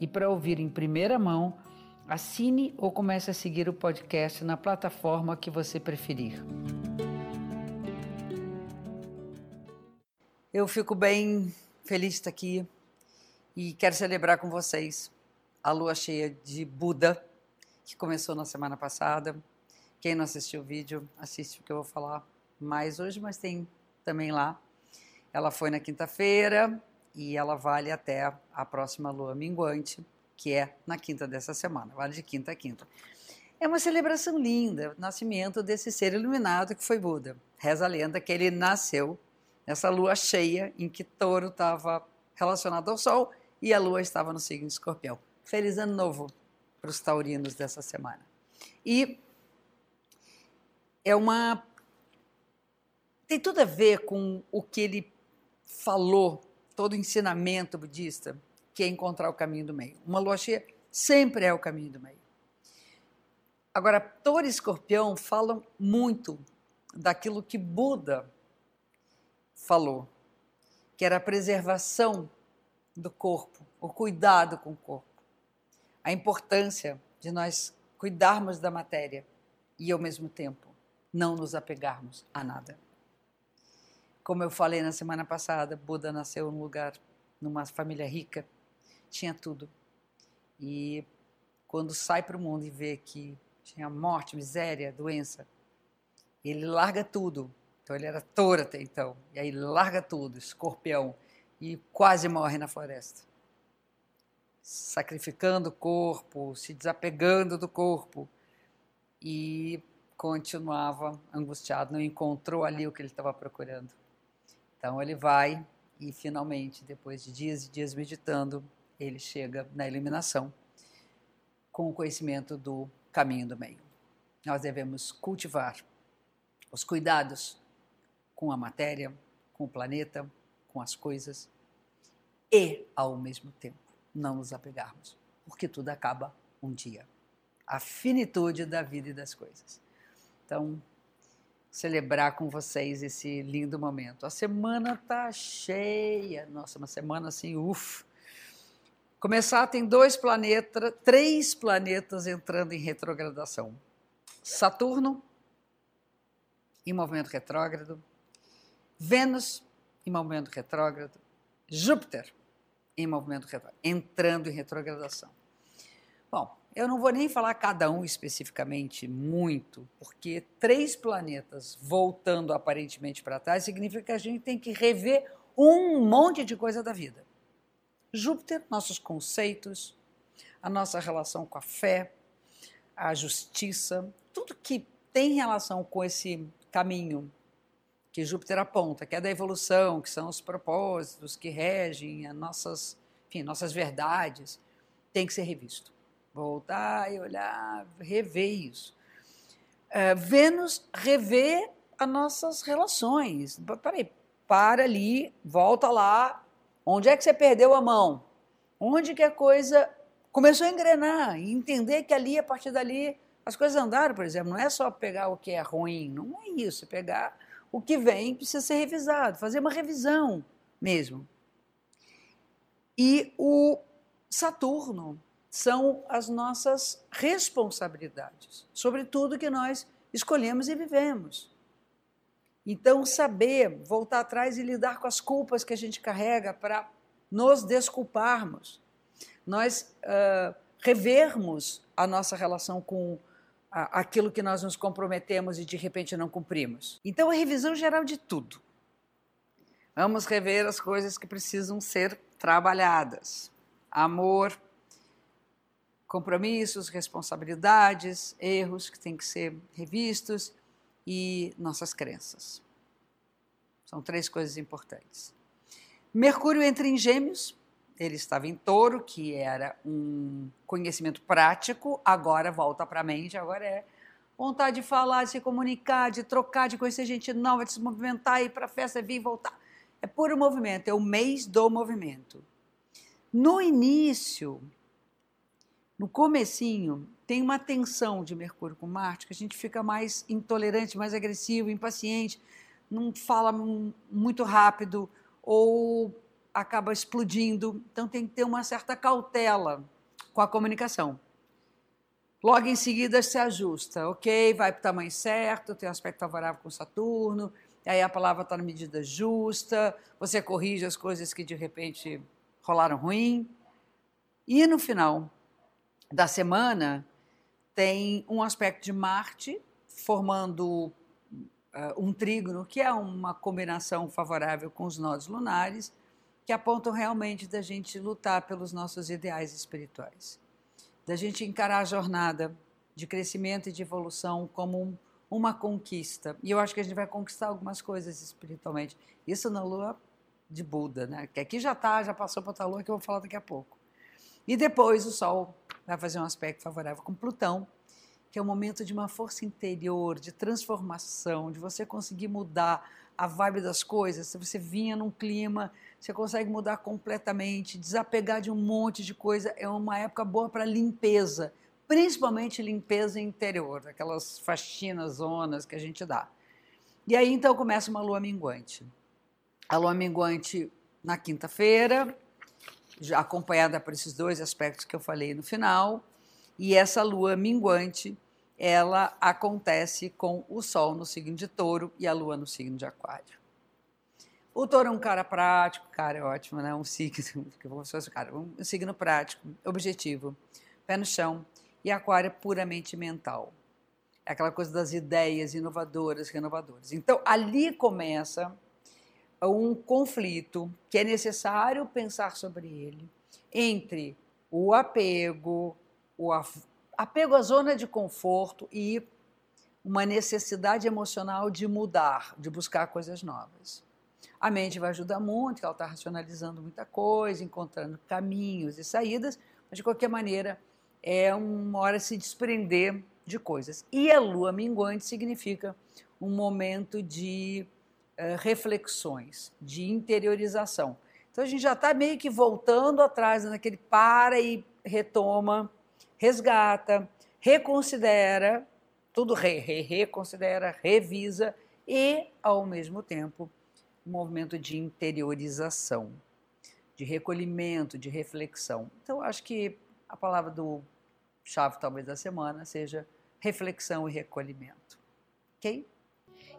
e para ouvir em primeira mão, assine ou comece a seguir o podcast na plataforma que você preferir. Eu fico bem feliz de estar aqui e quero celebrar com vocês a lua cheia de Buda, que começou na semana passada. Quem não assistiu o vídeo, assiste o que eu vou falar mais hoje, mas tem também lá. Ela foi na quinta-feira, e ela vale até a próxima lua minguante, que é na quinta dessa semana, vale de quinta a quinta. É uma celebração linda, o nascimento desse ser iluminado que foi Buda. Reza a lenda que ele nasceu nessa lua cheia em que touro estava relacionado ao sol e a lua estava no signo de escorpião. Feliz ano novo para os taurinos dessa semana. E é uma. tem tudo a ver com o que ele falou todo ensinamento budista, que é encontrar o caminho do meio. Uma lua cheia sempre é o caminho do meio. Agora, Touro e Escorpião falam muito daquilo que Buda falou, que era a preservação do corpo, o cuidado com o corpo, a importância de nós cuidarmos da matéria e, ao mesmo tempo, não nos apegarmos a nada. Como eu falei na semana passada, Buda nasceu num lugar, numa família rica, tinha tudo. E quando sai para o mundo e vê que tinha morte, miséria, doença, ele larga tudo. Então ele era touro até então. E aí larga tudo, escorpião, e quase morre na floresta. Sacrificando o corpo, se desapegando do corpo. E continuava angustiado, não encontrou ali o que ele estava procurando. Então ele vai e finalmente, depois de dias e dias meditando, ele chega na iluminação com o conhecimento do caminho do meio. Nós devemos cultivar os cuidados com a matéria, com o planeta, com as coisas e, ao mesmo tempo, não nos apegarmos, porque tudo acaba um dia. A finitude da vida e das coisas. Então, celebrar com vocês esse lindo momento. A semana tá cheia, nossa, uma semana assim, uff. Começar tem dois planetas, três planetas entrando em retrogradação. Saturno em movimento retrógrado, Vênus em movimento retrógrado, Júpiter em movimento retrógrado, entrando em retrogradação. Bom, eu não vou nem falar cada um especificamente muito, porque três planetas voltando aparentemente para trás significa que a gente tem que rever um monte de coisa da vida. Júpiter, nossos conceitos, a nossa relação com a fé, a justiça, tudo que tem relação com esse caminho que Júpiter aponta, que é da evolução, que são os propósitos que regem as nossas, enfim, nossas verdades, tem que ser revisto voltar e olhar, rever isso. Uh, Vênus revê as nossas relações. Peraí, para ali, volta lá. Onde é que você perdeu a mão? Onde que a coisa começou a engrenar e entender que ali, a partir dali, as coisas andaram, por exemplo. Não é só pegar o que é ruim, não é isso. É pegar o que vem precisa ser revisado, fazer uma revisão mesmo. E o Saturno são as nossas responsabilidades sobre tudo que nós escolhemos e vivemos. Então, saber voltar atrás e lidar com as culpas que a gente carrega para nos desculparmos, nós uh, revermos a nossa relação com aquilo que nós nos comprometemos e de repente não cumprimos. Então, a revisão geral de tudo. Vamos rever as coisas que precisam ser trabalhadas. Amor, compromissos, responsabilidades, erros que têm que ser revistos e nossas crenças. São três coisas importantes. Mercúrio entra em Gêmeos, ele estava em touro, que era um conhecimento prático, agora volta para a mente, agora é vontade de falar, de se comunicar, de trocar, de conhecer gente nova, de se movimentar, ir para a festa, vir e voltar. É puro movimento, é o mês do movimento. No início, no comecinho, tem uma tensão de Mercúrio com Marte, que a gente fica mais intolerante, mais agressivo, impaciente, não fala muito rápido ou acaba explodindo. Então tem que ter uma certa cautela com a comunicação. Logo em seguida se ajusta, ok, vai para o tamanho certo, tem um aspecto favorável com Saturno, aí a palavra está na medida justa, você corrige as coisas que de repente rolaram ruim. E no final da semana tem um aspecto de Marte formando uh, um trígono, que é uma combinação favorável com os nodos lunares, que apontam realmente da gente lutar pelos nossos ideais espirituais da gente encarar a jornada de crescimento e de evolução como um, uma conquista. E eu acho que a gente vai conquistar algumas coisas espiritualmente. Isso na lua de Buda, né? Que aqui já está, já passou para outra lua que eu vou falar daqui a pouco. E depois o Sol vai fazer um aspecto favorável com Plutão, que é um momento de uma força interior, de transformação, de você conseguir mudar a vibe das coisas. Se você vinha num clima você consegue mudar completamente, desapegar de um monte de coisa. É uma época boa para limpeza, principalmente limpeza interior, aquelas faxinas, zonas que a gente dá. E aí então começa uma lua minguante. A lua minguante na quinta-feira, acompanhada por esses dois aspectos que eu falei no final, e essa lua minguante, ela acontece com o sol no signo de Touro e a lua no signo de Aquário. O touro é um cara prático, cara, é ótimo, né? Um signo, fosse cara, um signo prático, objetivo, pé no chão. E aquário é puramente mental. É aquela coisa das ideias inovadoras, renovadoras. Então, ali começa um conflito que é necessário pensar sobre ele entre o apego, o apego à zona de conforto e uma necessidade emocional de mudar, de buscar coisas novas. A mente vai ajudar muito, ela está racionalizando muita coisa, encontrando caminhos e saídas, mas de qualquer maneira é uma hora de se desprender de coisas. E a lua minguante significa um momento de reflexões, de interiorização. Então a gente já está meio que voltando atrás naquele para e retoma, resgata, reconsidera, tudo re, re, reconsidera, revisa e, ao mesmo tempo, um movimento de interiorização, de recolhimento, de reflexão. Então, acho que a palavra do chave, talvez, da semana seja reflexão e recolhimento. Ok?